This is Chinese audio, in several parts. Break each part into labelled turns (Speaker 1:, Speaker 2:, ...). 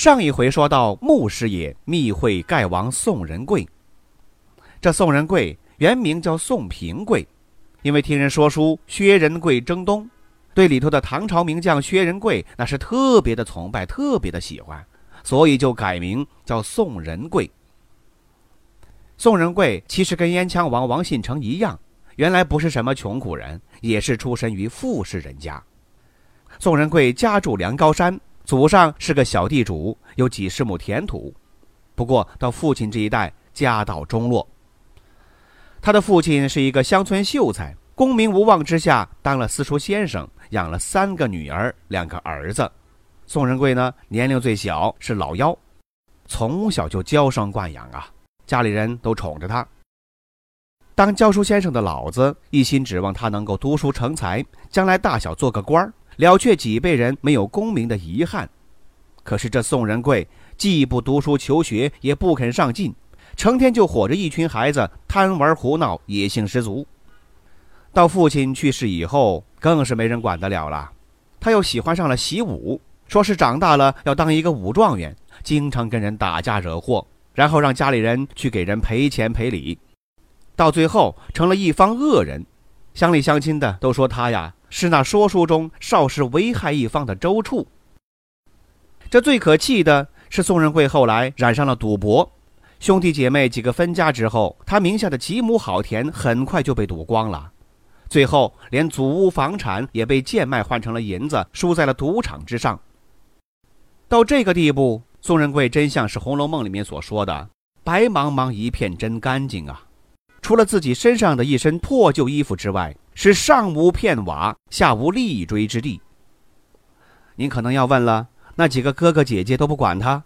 Speaker 1: 上一回说到，穆师爷密会盖王宋仁贵。这宋仁贵原名叫宋平贵，因为听人说书薛仁贵征东，对里头的唐朝名将薛仁贵那是特别的崇拜，特别的喜欢，所以就改名叫宋仁贵。宋仁贵其实跟燕羌王王信成一样，原来不是什么穷苦人，也是出身于富士人家。宋仁贵家住梁高山。祖上是个小地主，有几十亩田土，不过到父亲这一代家道中落。他的父亲是一个乡村秀才，功名无望之下当了私塾先生，养了三个女儿，两个儿子。宋仁贵呢，年龄最小，是老幺，从小就娇生惯养啊，家里人都宠着他。当教书先生的老子一心指望他能够读书成才，将来大小做个官儿。了却几辈人没有功名的遗憾，可是这宋仁贵既不读书求学，也不肯上进，成天就伙着一群孩子贪玩胡闹，野性十足。到父亲去世以后，更是没人管得了了。他又喜欢上了习武，说是长大了要当一个武状元，经常跟人打架惹祸，然后让家里人去给人赔钱赔礼，到最后成了一方恶人，乡里乡亲的都说他呀。是那说书中少时危害一方的周处。这最可气的是，宋仁贵后来染上了赌博，兄弟姐妹几个分家之后，他名下的几亩好田很快就被赌光了，最后连祖屋房产也被贱卖换成了银子，输在了赌场之上。到这个地步，宋仁贵真像是《红楼梦》里面所说的“白茫茫一片真干净啊”，除了自己身上的一身破旧衣服之外。是上无片瓦，下无立锥之地。您可能要问了，那几个哥哥姐姐都不管他？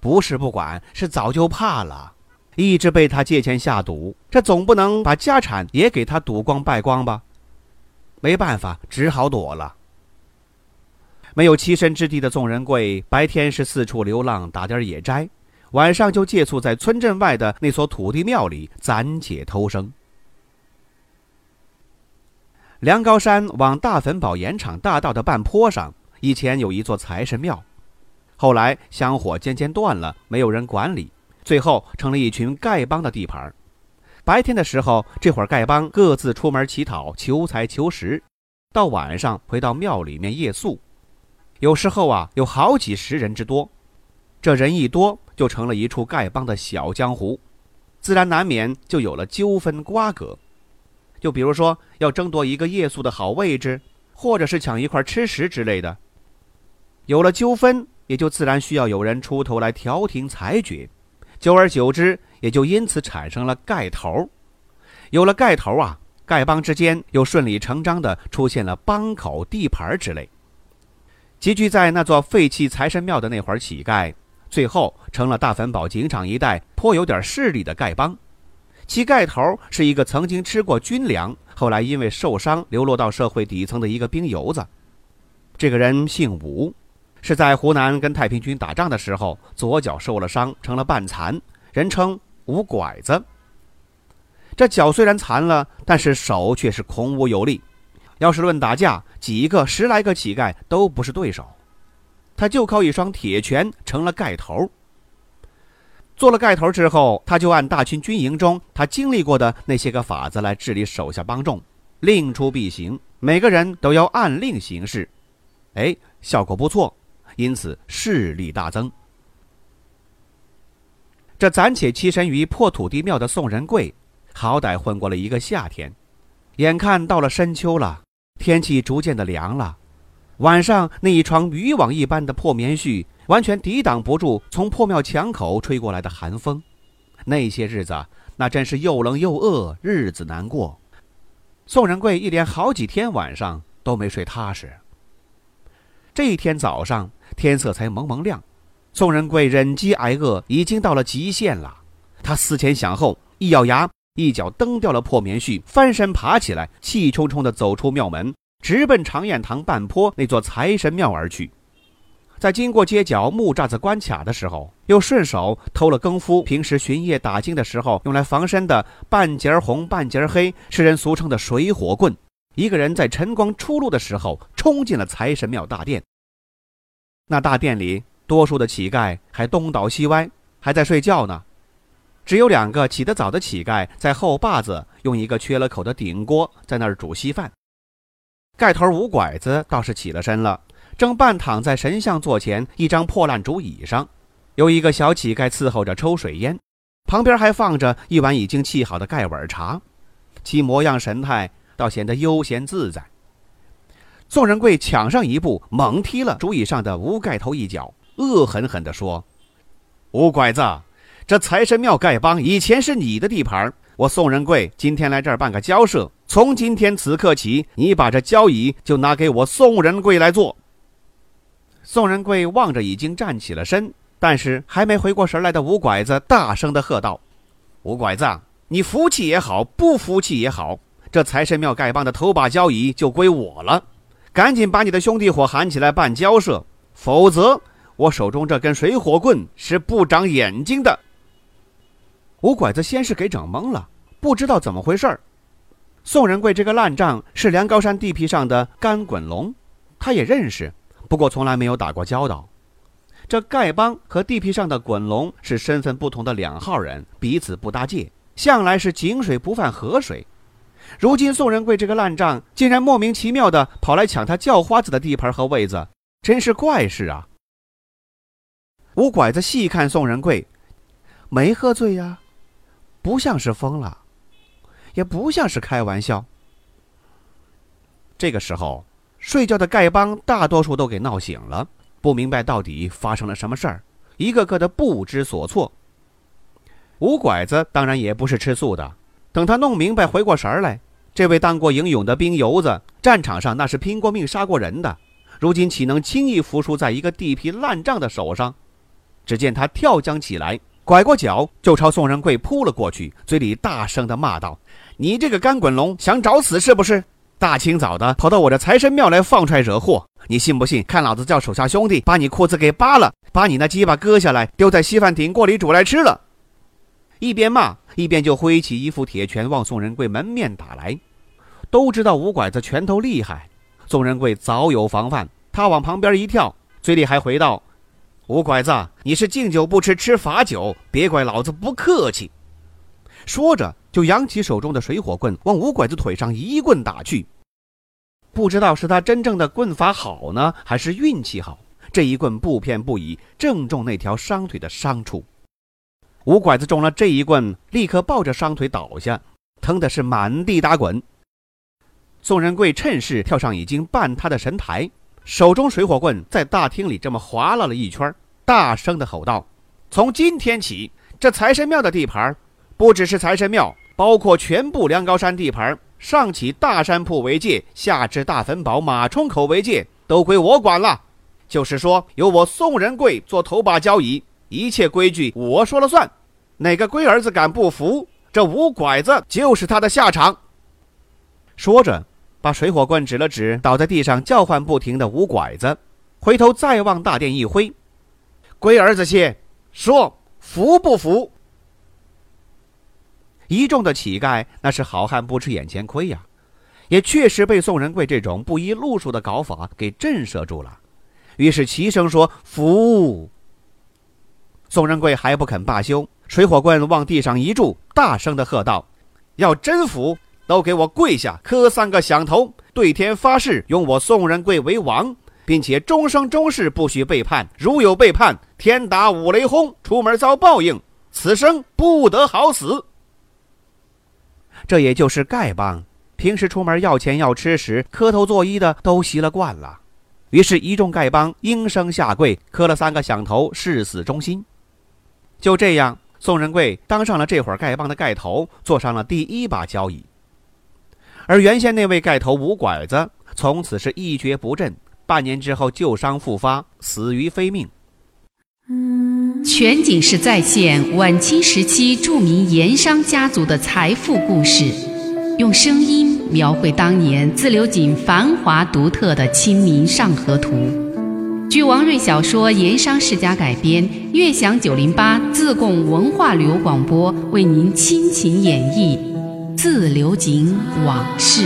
Speaker 1: 不是不管，是早就怕了，一直被他借钱下赌。这总不能把家产也给他赌光败光吧？没办法，只好躲了。没有栖身之地的宋仁贵，白天是四处流浪打点野斋，晚上就借宿在村镇外的那所土地庙里暂且偷生。梁高山往大坟堡盐场大道的半坡上，以前有一座财神庙，后来香火渐渐断了，没有人管理，最后成了一群丐帮的地盘。白天的时候，这会儿丐帮各自出门乞讨，求财求食；到晚上回到庙里面夜宿，有时候啊，有好几十人之多。这人一多，就成了一处丐帮的小江湖，自然难免就有了纠纷瓜葛。就比如说，要争夺一个夜宿的好位置，或者是抢一块吃食之类的，有了纠纷，也就自然需要有人出头来调停裁决，久而久之，也就因此产生了盖头。有了盖头啊，丐帮之间又顺理成章地出现了帮口、地盘之类。集聚在那座废弃财神庙的那伙乞丐，最后成了大坟堡警场一带颇有点势力的丐帮。其丐头是一个曾经吃过军粮，后来因为受伤流落到社会底层的一个兵油子。这个人姓吴，是在湖南跟太平军打仗的时候，左脚受了伤，成了半残，人称吴拐子。这脚虽然残了，但是手却是孔武有力。要是论打架，几个十来个乞丐都不是对手。他就靠一双铁拳成了盖头。做了盖头之后，他就按大清军营中他经历过的那些个法子来治理手下帮众，令出必行，每个人都要按令行事。哎，效果不错，因此势力大增。这暂且栖身于破土地庙的宋仁贵，好歹混过了一个夏天，眼看到了深秋了，天气逐渐的凉了，晚上那一床渔网一般的破棉絮。完全抵挡不住从破庙墙口吹过来的寒风，那些日子那真是又冷又饿，日子难过。宋仁贵一连好几天晚上都没睡踏实。这一天早上天色才蒙蒙亮，宋仁贵忍饥挨饿已经到了极限了，他思前想后，一咬牙，一脚蹬掉了破棉絮，翻身爬起来，气冲冲地走出庙门，直奔长堰塘半坡那座财神庙而去。在经过街角木栅子关卡的时候，又顺手偷了更夫平时巡夜打更的时候用来防身的半截红半截黑，世人俗称的水火棍。一个人在晨光初露的时候冲进了财神庙大殿。那大殿里，多数的乞丐还东倒西歪，还在睡觉呢。只有两个起得早的乞丐在后坝子用一个缺了口的顶锅在那儿煮稀饭。盖头五拐子倒是起了身了。正半躺在神像座前一张破烂竹椅上，有一个小乞丐伺候着抽水烟，旁边还放着一碗已经沏好的盖碗茶，其模样神态倒显得悠闲自在。宋仁贵抢上一步，猛踢了竹椅上的吴盖头一脚，恶狠狠地说：“吴拐子，这财神庙丐帮以前是你的地盘，我宋仁贵今天来这儿办个交涉，从今天此刻起，你把这交椅就拿给我宋仁贵来做。”宋仁贵望着已经站起了身，但是还没回过神来的吴拐子，大声的喝道：“吴拐子，你服气也好，不服气也好，这财神庙丐帮的头把交椅就归我了。赶紧把你的兄弟伙喊起来办交涉，否则我手中这根水火棍是不长眼睛的。”吴拐子先是给整懵了，不知道怎么回事儿宋仁贵这个烂账是梁高山地皮上的干滚龙，他也认识。不过从来没有打过交道，这丐帮和地皮上的滚龙是身份不同的两号人，彼此不搭界，向来是井水不犯河水。如今宋仁贵这个烂账，竟然莫名其妙的跑来抢他叫花子的地盘和位子，真是怪事啊！吴拐子细看宋仁贵，没喝醉呀，不像是疯了，也不像是开玩笑。这个时候。睡觉的丐帮大多数都给闹醒了，不明白到底发生了什么事儿，一个个的不知所措。吴拐子当然也不是吃素的，等他弄明白、回过神儿来，这位当过英勇的兵油子，战场上那是拼过命、杀过人的，如今岂能轻易服输在一个地皮烂账的手上？只见他跳江起来，拐过脚就朝宋仁贵扑了过去，嘴里大声的骂道：“你这个干滚龙，想找死是不是？”大清早的跑到我这财神庙来放出来惹祸，你信不信？看老子叫手下兄弟把你裤子给扒了，把你那鸡巴割下来丢在稀饭顶锅里煮来吃了。一边骂一边就挥起一副铁拳往宋仁贵门面打来。都知道吴拐子拳头厉害，宋仁贵早有防范，他往旁边一跳，嘴里还回道：“吴拐子，你是敬酒不吃吃罚酒，别怪老子不客气。”说着就扬起手中的水火棍往吴拐子腿上一棍打去。不知道是他真正的棍法好呢，还是运气好？这一棍不偏不倚，正中那条伤腿的伤处。吴拐子中了这一棍，立刻抱着伤腿倒下，疼的是满地打滚。宋仁贵趁势跳上已经半塌的神台，手中水火棍在大厅里这么划拉了一圈，大声的吼道：“从今天起，这财神庙的地盘，不只是财神庙，包括全部梁高山地盘。”上起大山铺为界，下至大坟堡马冲口为界，都归我管了。就是说，由我宋仁贵做头把交椅，一切规矩我说了算。哪个龟儿子敢不服，这五拐子就是他的下场。说着，把水火棍指了指倒在地上叫唤不停的五拐子，回头再往大殿一挥：“龟儿子些，说服不服？”一众的乞丐那是好汉不吃眼前亏呀，也确实被宋仁贵这种不依路数的搞法给震慑住了，于是齐声说服。宋仁贵还不肯罢休，水火棍往地上一柱，大声的喝道：“要真服，都给我跪下磕三个响头，对天发誓，用我宋仁贵为王，并且终生终世不许背叛，如有背叛，天打五雷轰，出门遭报应，此生不得好死。”这也就是丐帮，平时出门要钱要吃时，磕头作揖的都习了惯了。于是，一众丐帮应声下跪，磕了三个响头，誓死忠心。就这样，宋仁贵当上了这会儿丐帮的丐头，坐上了第一把交椅。而原先那位盖头吴拐子，从此是一蹶不振，半年之后旧伤复发，死于非命。
Speaker 2: 全景式再现晚清时期著名盐商家族的财富故事，用声音描绘当年自流井繁华独特的《清明上河图》。据王瑞小说《盐商世家》改编，悦享九零八自贡文化旅游广播为您倾情演绎《自流井往事》。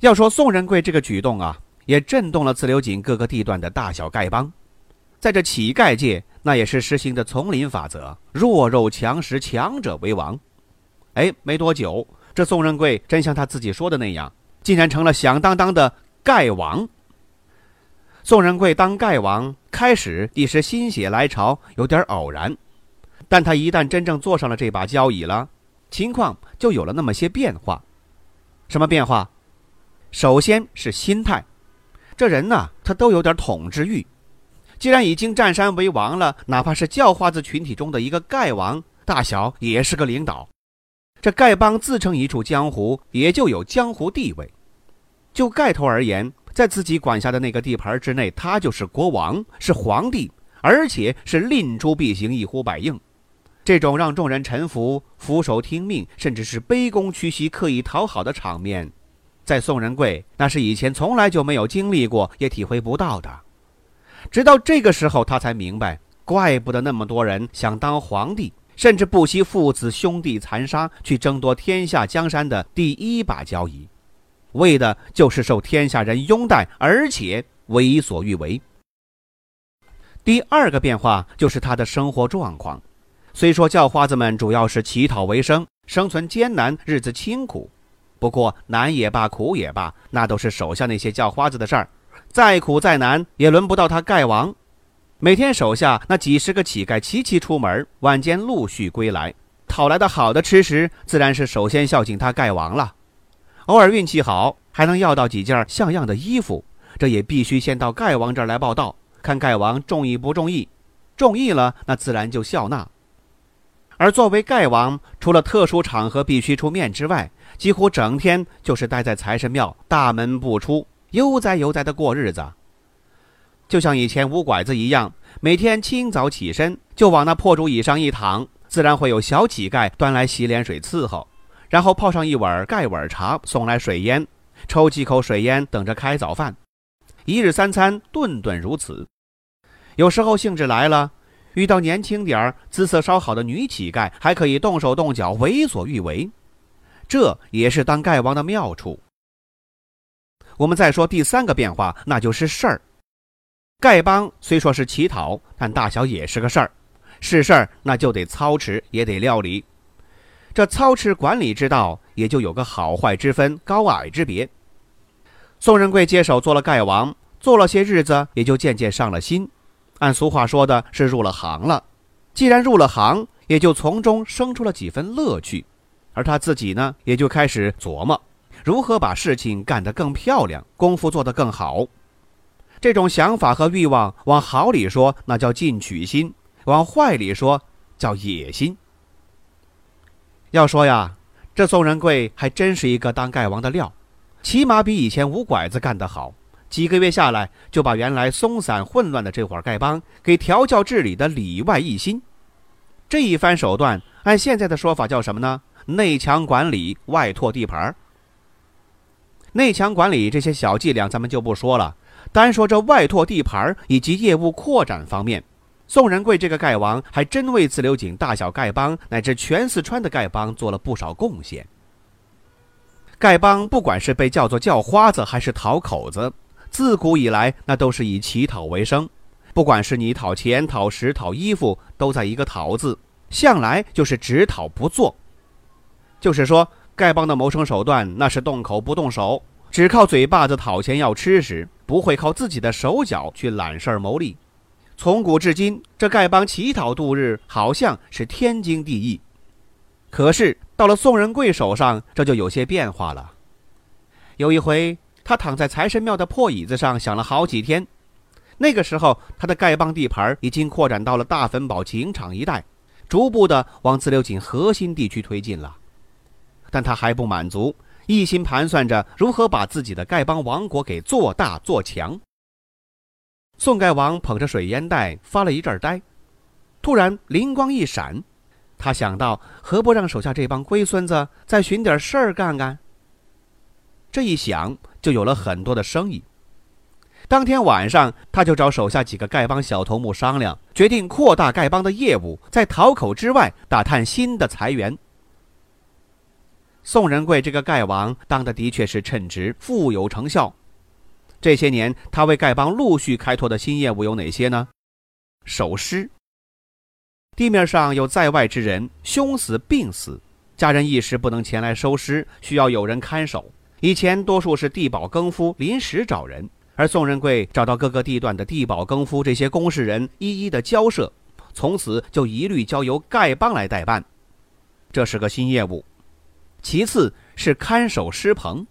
Speaker 1: 要说宋仁贵这个举动啊，也震动了自流井各个地段的大小丐帮。在这乞丐界，那也是实行的丛林法则，弱肉强食，强者为王。哎，没多久，这宋仁贵真像他自己说的那样，竟然成了响当当的丐王。宋仁贵当丐王，开始一时心血来潮，有点偶然，但他一旦真正坐上了这把交椅了，情况就有了那么些变化。什么变化？首先是心态，这人呢，他都有点统治欲。既然已经占山为王了，哪怕是叫花子群体中的一个丐王，大小也是个领导。这丐帮自称一处江湖，也就有江湖地位。就丐头而言，在自己管辖的那个地盘之内，他就是国王，是皇帝，而且是令诸必行，一呼百应。这种让众人臣服、俯首听命，甚至是卑躬屈膝、刻意讨好的场面。在宋仁贵，那是以前从来就没有经历过，也体会不到的。直到这个时候，他才明白，怪不得那么多人想当皇帝，甚至不惜父子兄弟残杀，去争夺天下江山的第一把交椅，为的就是受天下人拥戴，而且为所欲为。第二个变化就是他的生活状况，虽说叫花子们主要是乞讨为生，生存艰难，日子清苦。不过难也罢，苦也罢，那都是手下那些叫花子的事儿。再苦再难，也轮不到他丐王。每天手下那几十个乞丐齐齐出门，晚间陆续归来，讨来的好的吃食，自然是首先孝敬他丐王了。偶尔运气好，还能要到几件像样的衣服，这也必须先到丐王这儿来报道，看丐王中意不中意。中意了，那自然就笑纳。而作为丐王，除了特殊场合必须出面之外，几乎整天就是待在财神庙大门不出，悠哉悠哉的过日子。就像以前五拐子一样，每天清早起身就往那破竹椅上一躺，自然会有小乞丐端来洗脸水伺候，然后泡上一碗盖碗茶，送来水烟，抽几口水烟，等着开早饭。一日三餐，顿顿如此。有时候兴致来了，遇到年轻点儿、姿色稍好的女乞丐，还可以动手动脚，为所欲为。这也是当丐王的妙处。我们再说第三个变化，那就是事儿。丐帮虽说是乞讨，但大小也是个事儿，是事儿那就得操持，也得料理。这操持管理之道，也就有个好坏之分、高矮之别。宋仁贵接手做了丐王，做了些日子，也就渐渐上了心。按俗话说的是入了行了。既然入了行，也就从中生出了几分乐趣。而他自己呢，也就开始琢磨，如何把事情干得更漂亮，功夫做得更好。这种想法和欲望，往好里说，那叫进取心；往坏里说，叫野心。要说呀，这宋仁贵还真是一个当丐王的料，起码比以前五拐子干得好。几个月下来，就把原来松散混乱的这伙丐帮给调教治理的里外一心。这一番手段，按现在的说法叫什么呢？内墙管理，外拓地盘内墙管理这些小伎俩咱们就不说了，单说这外拓地盘以及业务扩展方面，宋仁贵这个丐王还真为自流井大小丐帮乃至全四川的丐帮做了不少贡献。丐帮不管是被叫做叫花子还是讨口子，自古以来那都是以乞讨为生，不管是你讨钱、讨食、讨衣服，都在一个讨字，向来就是只讨不做。就是说，丐帮的谋生手段那是动口不动手，只靠嘴巴子讨钱要吃食，不会靠自己的手脚去揽事儿谋利。从古至今，这丐帮乞讨度日好像是天经地义。可是到了宋仁贵手上，这就有些变化了。有一回，他躺在财神庙的破椅子上想了好几天。那个时候，他的丐帮地盘已经扩展到了大坟堡警场一带，逐步的往自流井核心地区推进了。但他还不满足，一心盘算着如何把自己的丐帮王国给做大做强。宋盖王捧着水烟袋发了一阵呆，突然灵光一闪，他想到何不让手下这帮龟孙子再寻点事儿干干。这一想，就有了很多的生意。当天晚上，他就找手下几个丐帮小头目商量，决定扩大丐帮的业务，在桃口之外打探新的财源。宋仁贵这个丐王当的的确是称职，富有成效。这些年，他为丐帮陆续开拓的新业务有哪些呢？守尸。地面上有在外之人，凶死、病死，家人一时不能前来收尸，需要有人看守。以前多数是地保更夫临时找人。而宋仁贵找到各个地段的地保、更夫这些公事人，一一的交涉，从此就一律交由丐帮来代办，这是个新业务。其次是看守尸棚，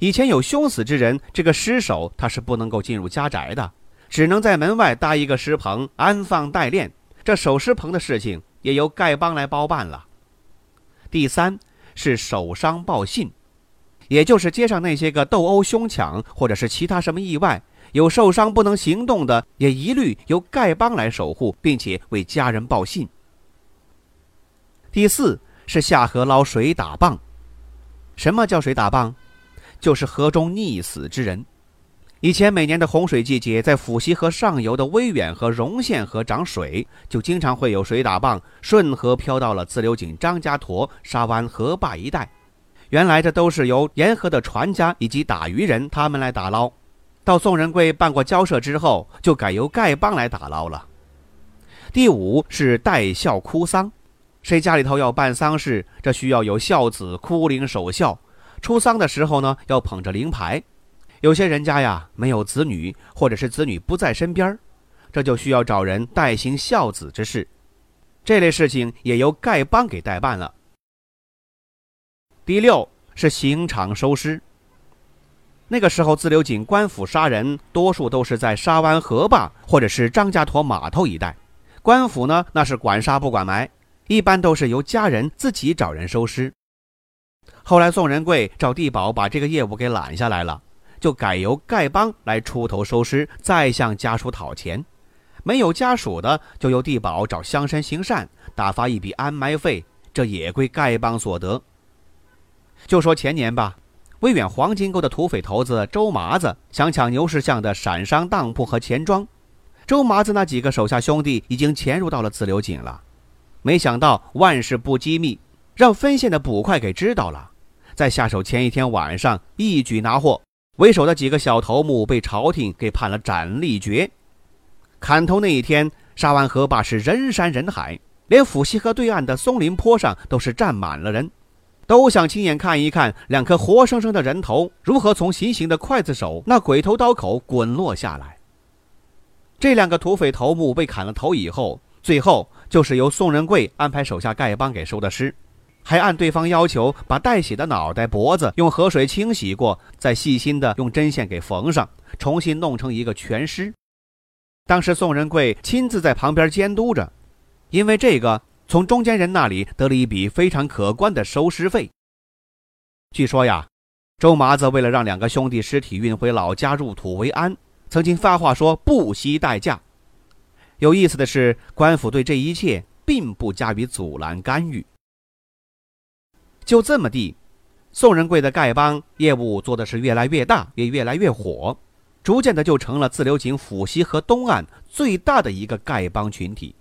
Speaker 1: 以前有凶死之人，这个尸首他是不能够进入家宅的，只能在门外搭一个尸棚安放待殓。这守尸棚的事情也由丐帮来包办了。第三是守伤报信。也就是街上那些个斗殴、凶抢，或者是其他什么意外，有受伤不能行动的，也一律由丐帮来守护，并且为家人报信。第四是下河捞水打棒。什么叫水打棒？就是河中溺死之人。以前每年的洪水季节，在抚溪河上游的威远和荣县河涨水，就经常会有水打棒顺河漂到了自流井、张家沱、沙湾河坝一带。原来这都是由沿河的船家以及打鱼人他们来打捞，到宋仁贵办过交涉之后，就改由丐帮来打捞了。第五是代孝哭丧，谁家里头要办丧事，这需要有孝子哭灵守孝，出丧的时候呢，要捧着灵牌。有些人家呀没有子女，或者是子女不在身边，这就需要找人代行孝子之事，这类事情也由丐帮给代办了。第六是刑场收尸。那个时候，自流井官府杀人，多数都是在沙湾河坝或者是张家沱码头一带。官府呢，那是管杀不管埋，一般都是由家人自己找人收尸。后来，宋仁贵找地保把这个业务给揽下来了，就改由丐帮来出头收尸，再向家属讨钱。没有家属的，就由地保找乡绅行善，打发一笔安埋费，这也归丐帮所得。就说前年吧，威远黄金沟的土匪头子周麻子想抢牛市巷的闪商当铺和钱庄，周麻子那几个手下兄弟已经潜入到了自流井了，没想到万事不机密，让分县的捕快给知道了，在下手前一天晚上一举拿获，为首的几个小头目被朝廷给判了斩立决。砍头那一天，沙湾河坝是人山人海，连府西河对岸的松林坡上都是站满了人。都想亲眼看一看两颗活生生的人头如何从行刑的刽子手那鬼头刀口滚落下来。这两个土匪头目被砍了头以后，最后就是由宋仁贵安排手下丐帮给收的尸，还按对方要求把带血的脑袋、脖子用河水清洗过，再细心的用针线给缝上，重新弄成一个全尸。当时宋仁贵亲自在旁边监督着，因为这个。从中间人那里得了一笔非常可观的收尸费。据说呀，周麻子为了让两个兄弟尸体运回老家入土为安，曾经发话说不惜代价。有意思的是，官府对这一切并不加以阻拦干预。就这么地，宋仁贵的丐帮业务做的是越来越大，也越来越火，逐渐的就成了自流井府西和东岸最大的一个丐帮群体。